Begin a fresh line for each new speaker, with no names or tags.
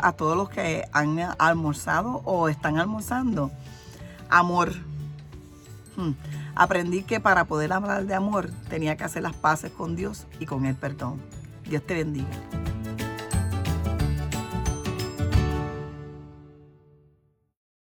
a todos los que han almorzado o están almorzando, amor. Hmm. Aprendí que para poder hablar de amor tenía que hacer las paces con Dios y con el perdón. Dios te bendiga.